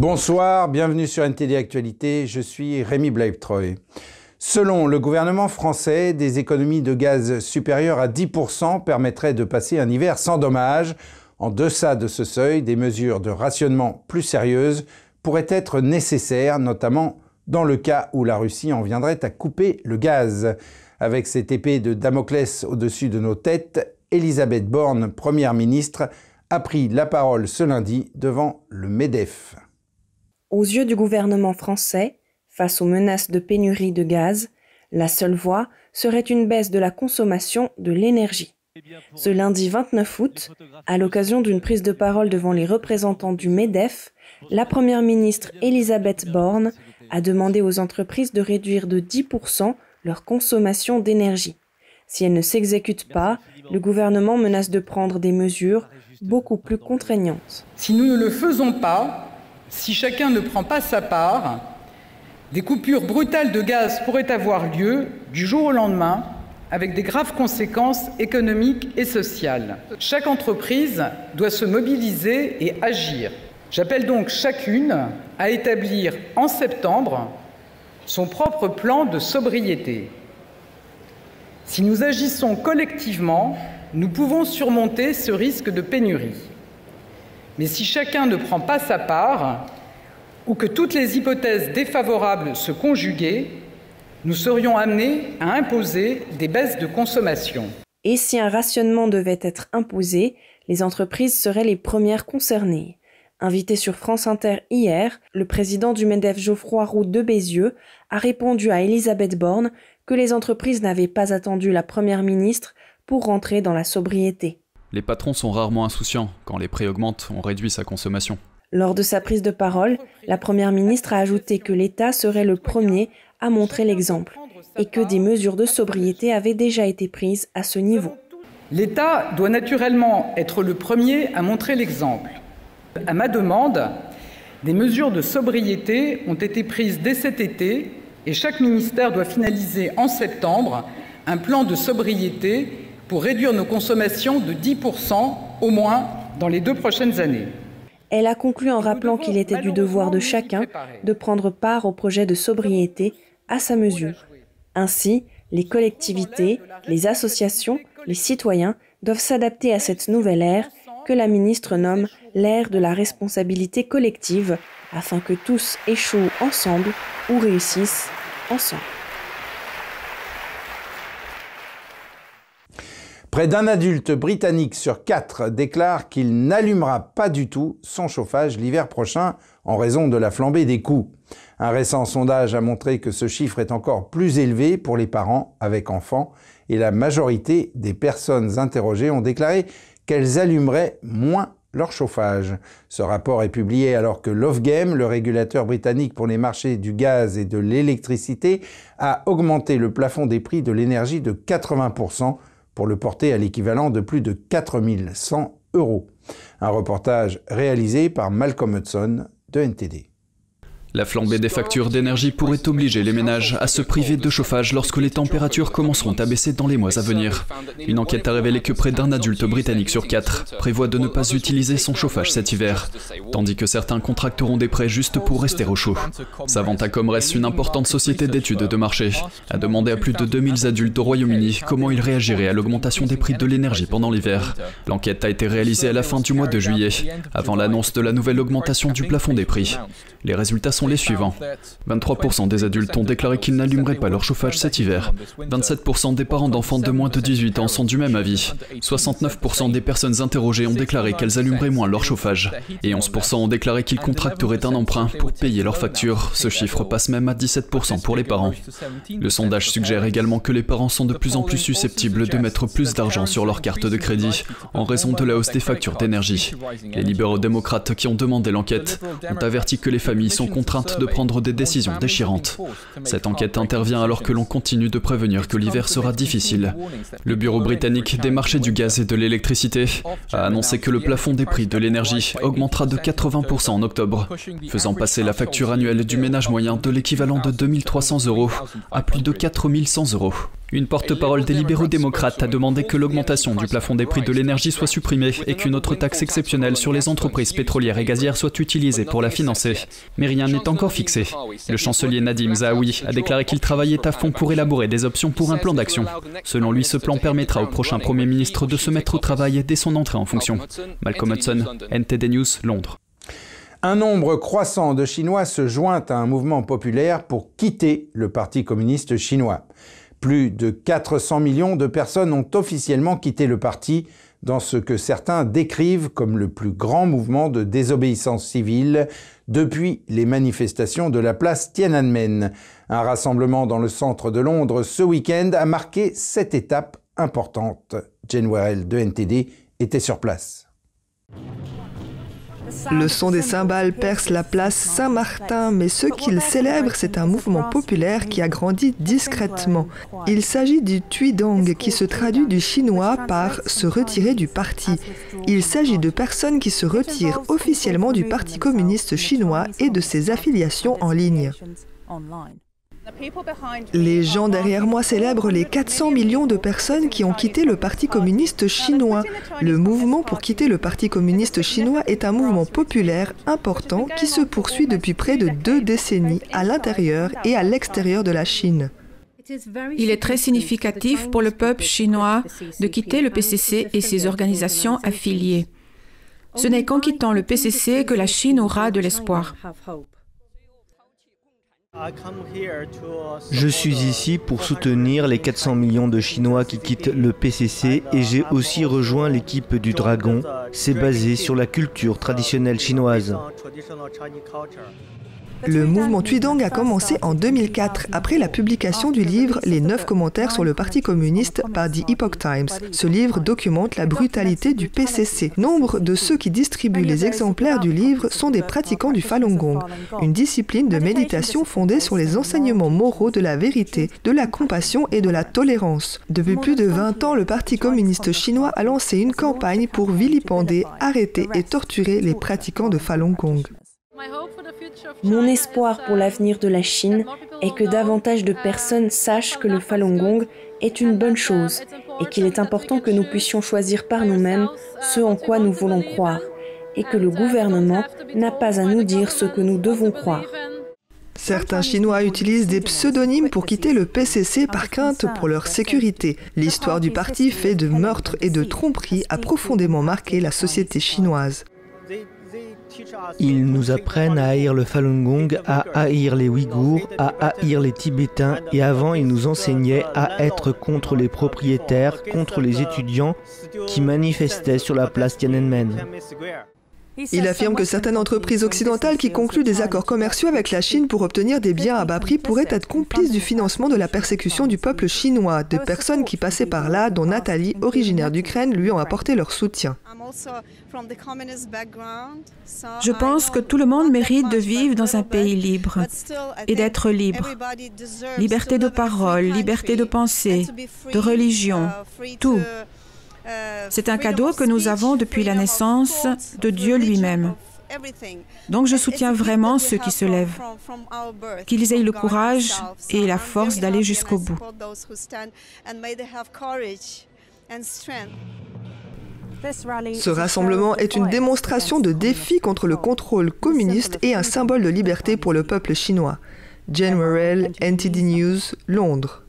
Bonsoir, bienvenue sur NTD Actualité, je suis Rémi Blaibtreuil. Selon le gouvernement français, des économies de gaz supérieures à 10% permettraient de passer un hiver sans dommages. En deçà de ce seuil, des mesures de rationnement plus sérieuses pourraient être nécessaires, notamment dans le cas où la Russie en viendrait à couper le gaz. Avec cette épée de Damoclès au-dessus de nos têtes, Elisabeth Borne, Première ministre, a pris la parole ce lundi devant le MEDEF. Aux yeux du gouvernement français, Face aux menaces de pénurie de gaz, la seule voie serait une baisse de la consommation de l'énergie. Ce lundi 29 août, à l'occasion d'une prise de parole devant les représentants du MEDEF, la Première ministre Elisabeth Borne a demandé aux entreprises de réduire de 10% leur consommation d'énergie. Si elles ne s'exécutent pas, le gouvernement menace de prendre des mesures beaucoup plus contraignantes. Si nous ne le faisons pas, si chacun ne prend pas sa part, des coupures brutales de gaz pourraient avoir lieu du jour au lendemain, avec des graves conséquences économiques et sociales. Chaque entreprise doit se mobiliser et agir. J'appelle donc chacune à établir en septembre son propre plan de sobriété. Si nous agissons collectivement, nous pouvons surmonter ce risque de pénurie. Mais si chacun ne prend pas sa part, ou que toutes les hypothèses défavorables se conjuguaient, nous serions amenés à imposer des baisses de consommation. Et si un rationnement devait être imposé, les entreprises seraient les premières concernées. Invité sur France Inter hier, le président du MEDEF Geoffroy Roux de Bézieux a répondu à Elisabeth Borne que les entreprises n'avaient pas attendu la première ministre pour rentrer dans la sobriété. Les patrons sont rarement insouciants. Quand les prix augmentent, on réduit sa consommation. Lors de sa prise de parole, la Première ministre a ajouté que l'État serait le premier à montrer l'exemple et que des mesures de sobriété avaient déjà été prises à ce niveau. L'État doit naturellement être le premier à montrer l'exemple. À ma demande, des mesures de sobriété ont été prises dès cet été et chaque ministère doit finaliser en septembre un plan de sobriété pour réduire nos consommations de 10% au moins dans les deux prochaines années. Elle a conclu en rappelant qu'il était du devoir de chacun de prendre part au projet de sobriété à sa mesure. Ainsi, les collectivités, les associations, les citoyens doivent s'adapter à cette nouvelle ère que la ministre nomme l'ère de la responsabilité collective afin que tous échouent ensemble ou réussissent ensemble. Près d'un adulte britannique sur quatre déclare qu'il n'allumera pas du tout son chauffage l'hiver prochain en raison de la flambée des coûts. Un récent sondage a montré que ce chiffre est encore plus élevé pour les parents avec enfants et la majorité des personnes interrogées ont déclaré qu'elles allumeraient moins leur chauffage. Ce rapport est publié alors que l'Ofgem, le régulateur britannique pour les marchés du gaz et de l'électricité, a augmenté le plafond des prix de l'énergie de 80% pour le porter à l'équivalent de plus de 4100 euros. Un reportage réalisé par Malcolm Hudson de NTD. La flambée des factures d'énergie pourrait obliger les ménages à se priver de chauffage lorsque les températures commenceront à baisser dans les mois à venir. Une enquête a révélé que près d'un adulte britannique sur quatre prévoit de ne pas utiliser son chauffage cet hiver, tandis que certains contracteront des prêts juste pour rester au chaud. Savanta Comres, une importante société d'études de marché, a demandé à plus de 2000 adultes au Royaume-Uni comment ils réagiraient à l'augmentation des prix de l'énergie pendant l'hiver. L'enquête a été réalisée à la fin du mois de juillet, avant l'annonce de la nouvelle augmentation du plafond des prix. Les résultats les suivants. 23% des adultes ont déclaré qu'ils n'allumeraient pas leur chauffage cet hiver. 27% des parents d'enfants de moins de 18 ans sont du même avis. 69% des personnes interrogées ont déclaré qu'elles allumeraient moins leur chauffage. Et 11% ont déclaré qu'ils contracteraient un emprunt pour payer leurs factures. Ce chiffre passe même à 17% pour les parents. Le sondage suggère également que les parents sont de plus en plus susceptibles de mettre plus d'argent sur leur carte de crédit en raison de la hausse des factures d'énergie. Les libéraux démocrates qui ont demandé l'enquête ont averti que les familles sont de prendre des décisions déchirantes. Cette enquête intervient alors que l'on continue de prévenir que l'hiver sera difficile. Le Bureau britannique des marchés du gaz et de l'électricité a annoncé que le plafond des prix de l'énergie augmentera de 80% en octobre, faisant passer la facture annuelle du ménage moyen de l'équivalent de 2300 euros à plus de 4100 euros. Une porte-parole des libéraux démocrates a demandé que l'augmentation du plafond des prix de l'énergie soit supprimée et qu'une autre taxe exceptionnelle sur les entreprises pétrolières et gazières soit utilisée pour la financer. Mais rien n'est encore fixé. Le chancelier Nadim Zahawi a déclaré qu'il travaillait à fond pour élaborer des options pour un plan d'action. Selon lui, ce plan permettra au prochain Premier ministre de se mettre au travail dès son entrée en fonction. Malcolm Hudson, NTD News, Londres. Un nombre croissant de Chinois se joint à un mouvement populaire pour quitter le Parti communiste chinois. Plus de 400 millions de personnes ont officiellement quitté le parti dans ce que certains décrivent comme le plus grand mouvement de désobéissance civile depuis les manifestations de la place Tiananmen. Un rassemblement dans le centre de Londres ce week-end a marqué cette étape importante. Jane Warrell de NTD était sur place. Le son des cymbales perce la place Saint-Martin, mais ce qu'il célèbre, c'est un mouvement populaire qui a grandi discrètement. Il s'agit du Tuidong, qui se traduit du chinois par se retirer du parti. Il s'agit de personnes qui se retirent officiellement du Parti communiste chinois et de ses affiliations en ligne. Les gens derrière moi célèbrent les 400 millions de personnes qui ont quitté le Parti communiste chinois. Le mouvement pour quitter le Parti communiste chinois est un mouvement populaire important qui se poursuit depuis près de deux décennies à l'intérieur et à l'extérieur de la Chine. Il est très significatif pour le peuple chinois de quitter le PCC et ses organisations affiliées. Ce n'est qu'en quittant le PCC que la Chine aura de l'espoir. Je suis ici pour soutenir les 400 millions de Chinois qui quittent le PCC et j'ai aussi rejoint l'équipe du Dragon. C'est basé sur la culture traditionnelle chinoise. Le mouvement Tuidong a commencé en 2004 après la publication du livre Les neuf commentaires sur le Parti communiste par The Epoch Times. Ce livre documente la brutalité du PCC. Nombre de ceux qui distribuent les exemplaires du livre sont des pratiquants du Falun Gong, une discipline de méditation fondée sur les enseignements moraux de la vérité, de la compassion et de la tolérance. Depuis plus de 20 ans, le Parti communiste chinois a lancé une campagne pour vilipender, arrêter et torturer les pratiquants de Falun Gong. Mon espoir pour l'avenir de la Chine est que davantage de personnes sachent que le Falun Gong est une bonne chose et qu'il est important que nous puissions choisir par nous-mêmes ce en quoi nous voulons croire et que le gouvernement n'a pas à nous dire ce que nous devons croire. Certains Chinois utilisent des pseudonymes pour quitter le PCC par crainte pour leur sécurité. L'histoire du parti fait de meurtres et de tromperies a profondément marqué la société chinoise. Ils nous apprennent à haïr le Falun Gong, à haïr les Ouïghours, à haïr les Tibétains et avant ils nous enseignaient à être contre les propriétaires, contre les étudiants qui manifestaient sur la place Tiananmen. Il affirme que certaines entreprises occidentales qui concluent des accords commerciaux avec la Chine pour obtenir des biens à bas prix pourraient être complices du financement de la persécution du peuple chinois. Des personnes qui passaient par là, dont Nathalie, originaire d'Ukraine, lui ont apporté leur soutien. Je pense que tout le monde mérite de vivre dans un pays libre et d'être libre. Liberté de parole, liberté de pensée, de religion, tout. C'est un cadeau que nous avons depuis la naissance de Dieu lui-même. Donc je soutiens vraiment ceux qui se lèvent, qu'ils aient le courage et la force d'aller jusqu'au bout. Ce rassemblement est une démonstration de défi contre le contrôle communiste et un symbole de liberté pour le peuple chinois. Jane Morel, NTD News, Londres.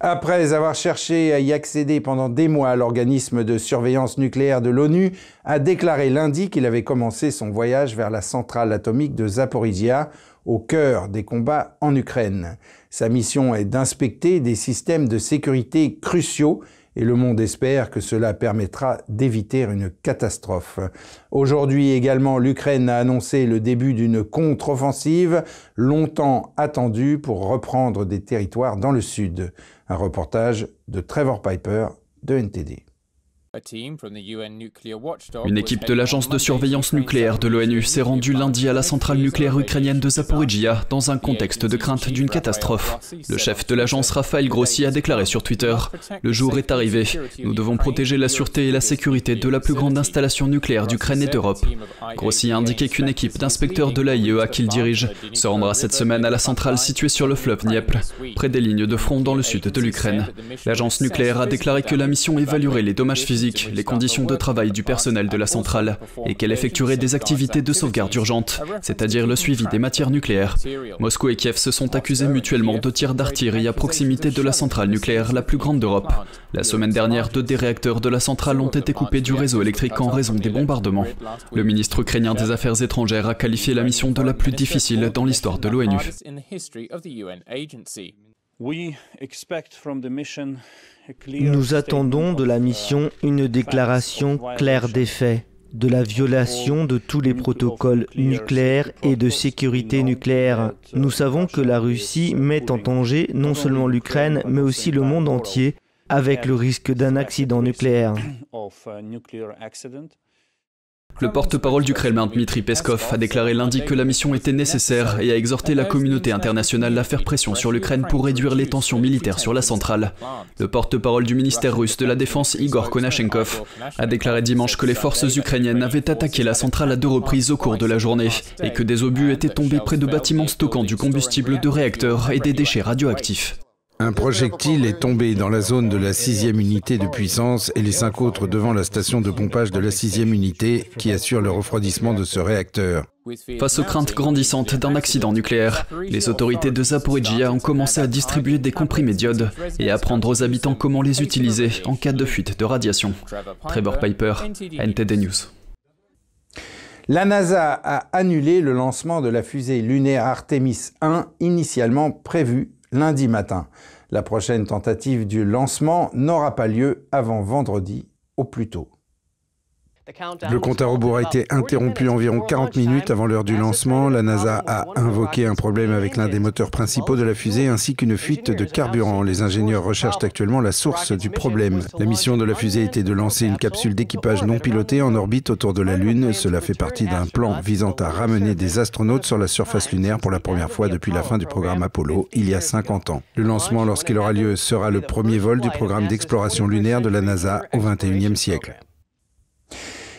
Après avoir cherché à y accéder pendant des mois, l'organisme de surveillance nucléaire de l'ONU a déclaré lundi qu'il avait commencé son voyage vers la centrale atomique de Zaporizhia, au cœur des combats en Ukraine. Sa mission est d'inspecter des systèmes de sécurité cruciaux et le monde espère que cela permettra d'éviter une catastrophe. Aujourd'hui également, l'Ukraine a annoncé le début d'une contre-offensive longtemps attendue pour reprendre des territoires dans le sud. Un reportage de Trevor Piper de NTD. Une équipe de l'agence de surveillance nucléaire de l'ONU s'est rendue lundi à la centrale nucléaire ukrainienne de Zaporizhia dans un contexte de crainte d'une catastrophe. Le chef de l'agence Raphaël Grossi a déclaré sur Twitter Le jour est arrivé. Nous devons protéger la sûreté et la sécurité de la plus grande installation nucléaire d'Ukraine et d'Europe. Grossi a indiqué qu'une équipe d'inspecteurs de l'AIEA qu'il dirige se rendra cette semaine à la centrale située sur le fleuve Dniepr, près des lignes de front dans le sud de l'Ukraine. L'agence nucléaire a déclaré que la mission évaluerait les dommages physiques, les conditions de travail du personnel de la centrale et qu'elle effectuerait des activités de sauvegarde urgente, c'est-à-dire le suivi des matières nucléaires. Moscou et Kiev se sont accusés mutuellement de tirs d'artillerie à proximité de la centrale nucléaire la plus grande d'Europe. La semaine dernière, deux des réacteurs de la centrale ont été coupés du réseau électrique en raison des bombardements. Le ministre ukrainien des Affaires étrangères a qualifié la mission de la plus difficile dans l'histoire de l'ONU. Nous attendons de la mission une déclaration claire des faits, de la violation de tous les protocoles nucléaires et de sécurité nucléaire. Nous savons que la Russie met en danger non seulement l'Ukraine, mais aussi le monde entier avec le risque d'un accident nucléaire. Le porte-parole du Kremlin, Dmitri Peskov, a déclaré lundi que la mission était nécessaire et a exhorté la communauté internationale à faire pression sur l'Ukraine pour réduire les tensions militaires sur la centrale. Le porte-parole du ministère russe de la Défense, Igor Konashenkov, a déclaré dimanche que les forces ukrainiennes avaient attaqué la centrale à deux reprises au cours de la journée et que des obus étaient tombés près de bâtiments stockant du combustible de réacteurs et des déchets radioactifs. Un projectile est tombé dans la zone de la sixième unité de puissance et les cinq autres devant la station de pompage de la sixième unité qui assure le refroidissement de ce réacteur. Face aux craintes grandissantes d'un accident nucléaire, les autorités de Zaporizhia ont commencé à distribuer des comprimés d'iode et à apprendre aux habitants comment les utiliser en cas de fuite de radiation. Trevor Piper, NTD News. La NASA a annulé le lancement de la fusée lunaire Artemis 1 initialement prévu lundi matin. La prochaine tentative du lancement n'aura pas lieu avant vendredi au plus tôt. Le compte à rebours a été interrompu environ 40 minutes avant l'heure du lancement. La NASA a invoqué un problème avec l'un des moteurs principaux de la fusée ainsi qu'une fuite de carburant. Les ingénieurs recherchent actuellement la source du problème. La mission de la fusée était de lancer une capsule d'équipage non pilotée en orbite autour de la Lune. Cela fait partie d'un plan visant à ramener des astronautes sur la surface lunaire pour la première fois depuis la fin du programme Apollo, il y a 50 ans. Le lancement, lorsqu'il aura lieu, sera le premier vol du programme d'exploration lunaire de la NASA au XXIe siècle.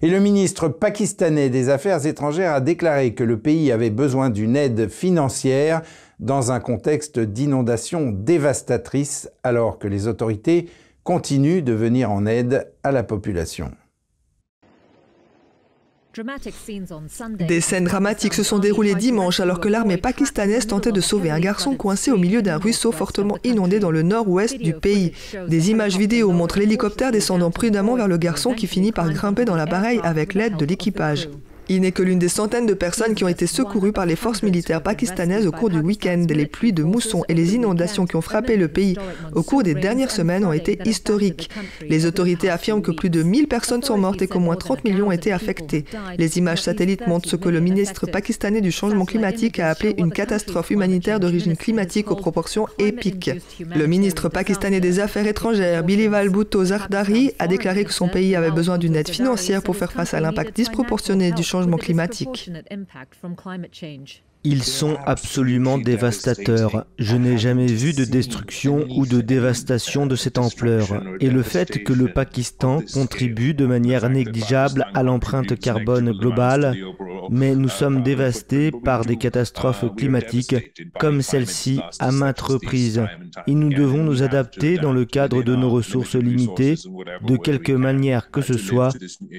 Et le ministre pakistanais des Affaires étrangères a déclaré que le pays avait besoin d'une aide financière dans un contexte d'inondation dévastatrice alors que les autorités continuent de venir en aide à la population. Des scènes dramatiques se sont déroulées dimanche alors que l'armée pakistanaise tentait de sauver un garçon coincé au milieu d'un ruisseau fortement inondé dans le nord-ouest du pays. Des images vidéo montrent l'hélicoptère descendant prudemment vers le garçon qui finit par grimper dans l'appareil avec l'aide de l'équipage. Il n'est que l'une des centaines de personnes qui ont été secourues par les forces militaires pakistanaises au cours du week-end. Les pluies de mousson et les inondations qui ont frappé le pays au cours des dernières semaines ont été historiques. Les autorités affirment que plus de 1000 personnes sont mortes et qu'au moins 30 millions ont été affectés. Les images satellites montrent ce que le ministre pakistanais du changement climatique a appelé une catastrophe humanitaire d'origine climatique aux proportions épiques. Le ministre pakistanais des Affaires étrangères, Bilival Bhutto Zardari, a déclaré que son pays avait besoin d'une aide financière pour faire face à l'impact disproportionné du changement climatique. Ils sont absolument dévastateurs. Je n'ai jamais vu de destruction ou de dévastation de cette ampleur. Et le fait que le Pakistan contribue de manière négligeable à l'empreinte carbone globale, mais nous sommes dévastés par des catastrophes climatiques comme celle-ci à maintes reprises. Et nous devons nous adapter dans le cadre de nos ressources limitées, de quelque manière que ce soit,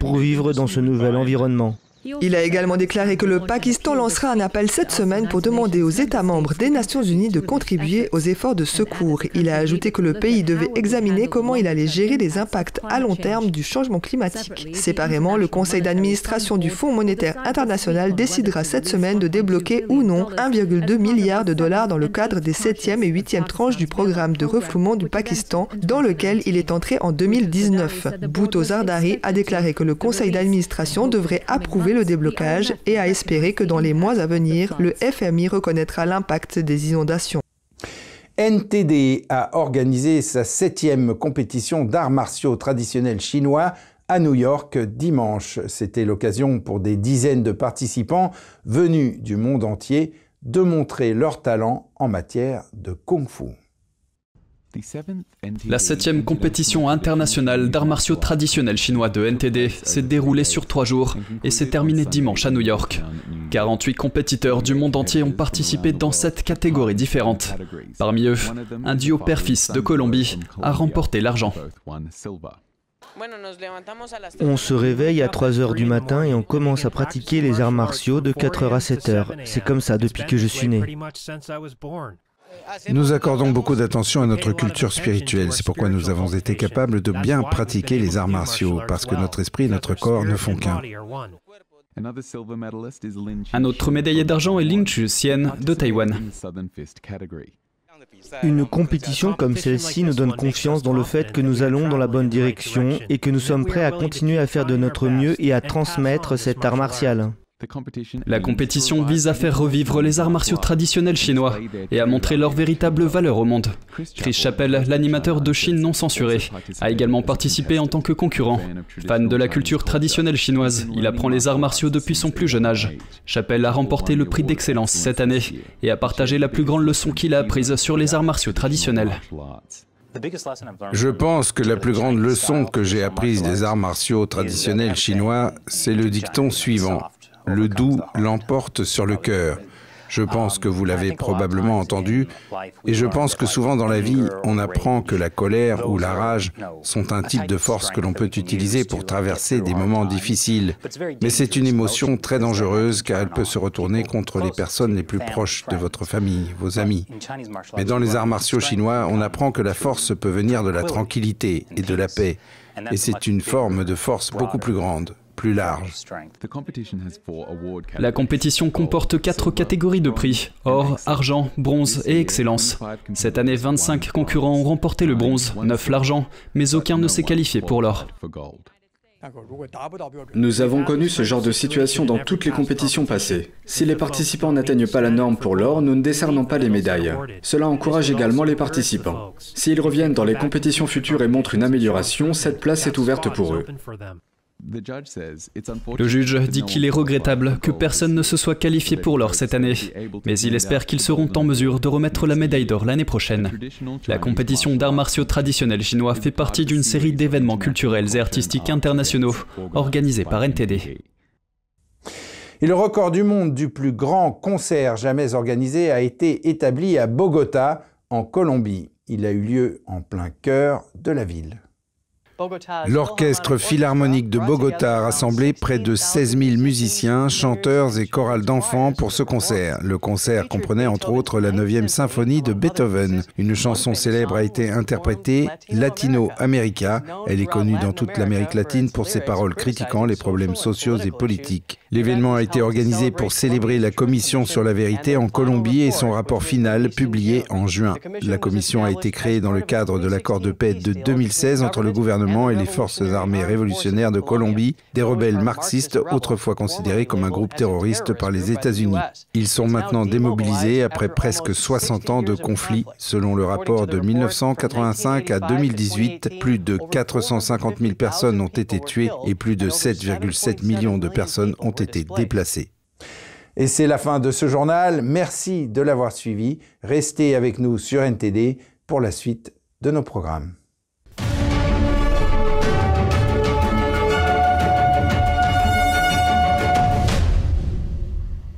pour vivre dans ce nouvel environnement. Il a également déclaré que le Pakistan lancera un appel cette semaine pour demander aux États membres des Nations Unies de contribuer aux efforts de secours. Il a ajouté que le pays devait examiner comment il allait gérer les impacts à long terme du changement climatique. Séparément, le conseil d'administration du Fonds monétaire international décidera cette semaine de débloquer ou non 1,2 milliard de dollars dans le cadre des 7e et 8e tranches du programme de refoulement du Pakistan, dans lequel il est entré en 2019. Bhutto Zardari a déclaré que le conseil d'administration devrait approuver le déblocage et a espéré que dans les mois à venir, le FMI reconnaîtra l'impact des inondations. NTD a organisé sa septième compétition d'arts martiaux traditionnels chinois à New York dimanche. C'était l'occasion pour des dizaines de participants venus du monde entier de montrer leur talent en matière de kung-fu. La septième compétition internationale d'arts martiaux traditionnels chinois de NTD s'est déroulée sur trois jours et s'est terminée dimanche à New York. 48 compétiteurs du monde entier ont participé dans sept catégories différentes. Parmi eux, un duo père-fils de Colombie a remporté l'argent. On se réveille à 3 heures du matin et on commence à pratiquer les arts martiaux de 4 heures à 7 heures. C'est comme ça depuis que je suis né. Nous accordons beaucoup d'attention à notre culture spirituelle. C'est pourquoi nous avons été capables de bien pratiquer les arts martiaux, parce que notre esprit et notre corps ne font qu'un. Un autre médaillé d'argent est Ling Chu Sien de Taïwan. Une compétition comme celle-ci nous donne confiance dans le fait que nous allons dans la bonne direction et que nous sommes prêts à continuer à faire de notre mieux et à transmettre cet art martial. La compétition vise à faire revivre les arts martiaux traditionnels chinois et à montrer leur véritable valeur au monde. Chris Chappell, l'animateur de Chine non censuré, a également participé en tant que concurrent. Fan de la culture traditionnelle chinoise, il apprend les arts martiaux depuis son plus jeune âge. Chappell a remporté le prix d'excellence cette année et a partagé la plus grande leçon qu'il a apprise sur les arts martiaux traditionnels. Je pense que la plus grande leçon que j'ai apprise des arts martiaux traditionnels chinois, c'est le dicton suivant le doux l'emporte sur le cœur. Je pense que vous l'avez probablement entendu, et je pense que souvent dans la vie, on apprend que la colère ou la rage sont un type de force que l'on peut utiliser pour traverser des moments difficiles. Mais c'est une émotion très dangereuse car elle peut se retourner contre les personnes les plus proches de votre famille, vos amis. Mais dans les arts martiaux chinois, on apprend que la force peut venir de la tranquillité et de la paix, et c'est une forme de force beaucoup plus grande plus large. La compétition comporte quatre catégories de prix, or, argent, bronze et excellence. Cette année, 25 concurrents ont remporté le bronze, 9 l'argent, mais aucun ne s'est qualifié pour l'or. Nous avons connu ce genre de situation dans toutes les compétitions passées. Si les participants n'atteignent pas la norme pour l'or, nous ne décernons pas les médailles. Cela encourage également les participants. S'ils reviennent dans les compétitions futures et montrent une amélioration, cette place est ouverte pour eux. Le juge dit qu'il est regrettable que personne ne se soit qualifié pour l'or cette année, mais il espère qu'ils seront en mesure de remettre la médaille d'or l'année prochaine. La compétition d'arts martiaux traditionnels chinois fait partie d'une série d'événements culturels et artistiques internationaux organisés par NTD. Et le record du monde du plus grand concert jamais organisé a été établi à Bogota, en Colombie. Il a eu lieu en plein cœur de la ville. L'orchestre philharmonique de Bogota a rassemblé près de 16 000 musiciens, chanteurs et chorales d'enfants pour ce concert. Le concert comprenait entre autres la 9e symphonie de Beethoven. Une chanson célèbre a été interprétée Latino America. Elle est connue dans toute l'Amérique latine pour ses paroles critiquant les problèmes sociaux et politiques. L'événement a été organisé pour célébrer la commission sur la vérité en Colombie et son rapport final publié en juin. La commission a été créée dans le cadre de l'accord de paix de 2016 entre le gouvernement et les forces armées révolutionnaires de Colombie, des rebelles marxistes autrefois considérés comme un groupe terroriste par les États-Unis. Ils sont maintenant démobilisés après presque 60 ans de conflit. Selon le rapport de 1985 à 2018, plus de 450 000 personnes ont été tuées et plus de 7,7 millions de personnes ont été déplacées. Et c'est la fin de ce journal. Merci de l'avoir suivi. Restez avec nous sur NTD pour la suite de nos programmes.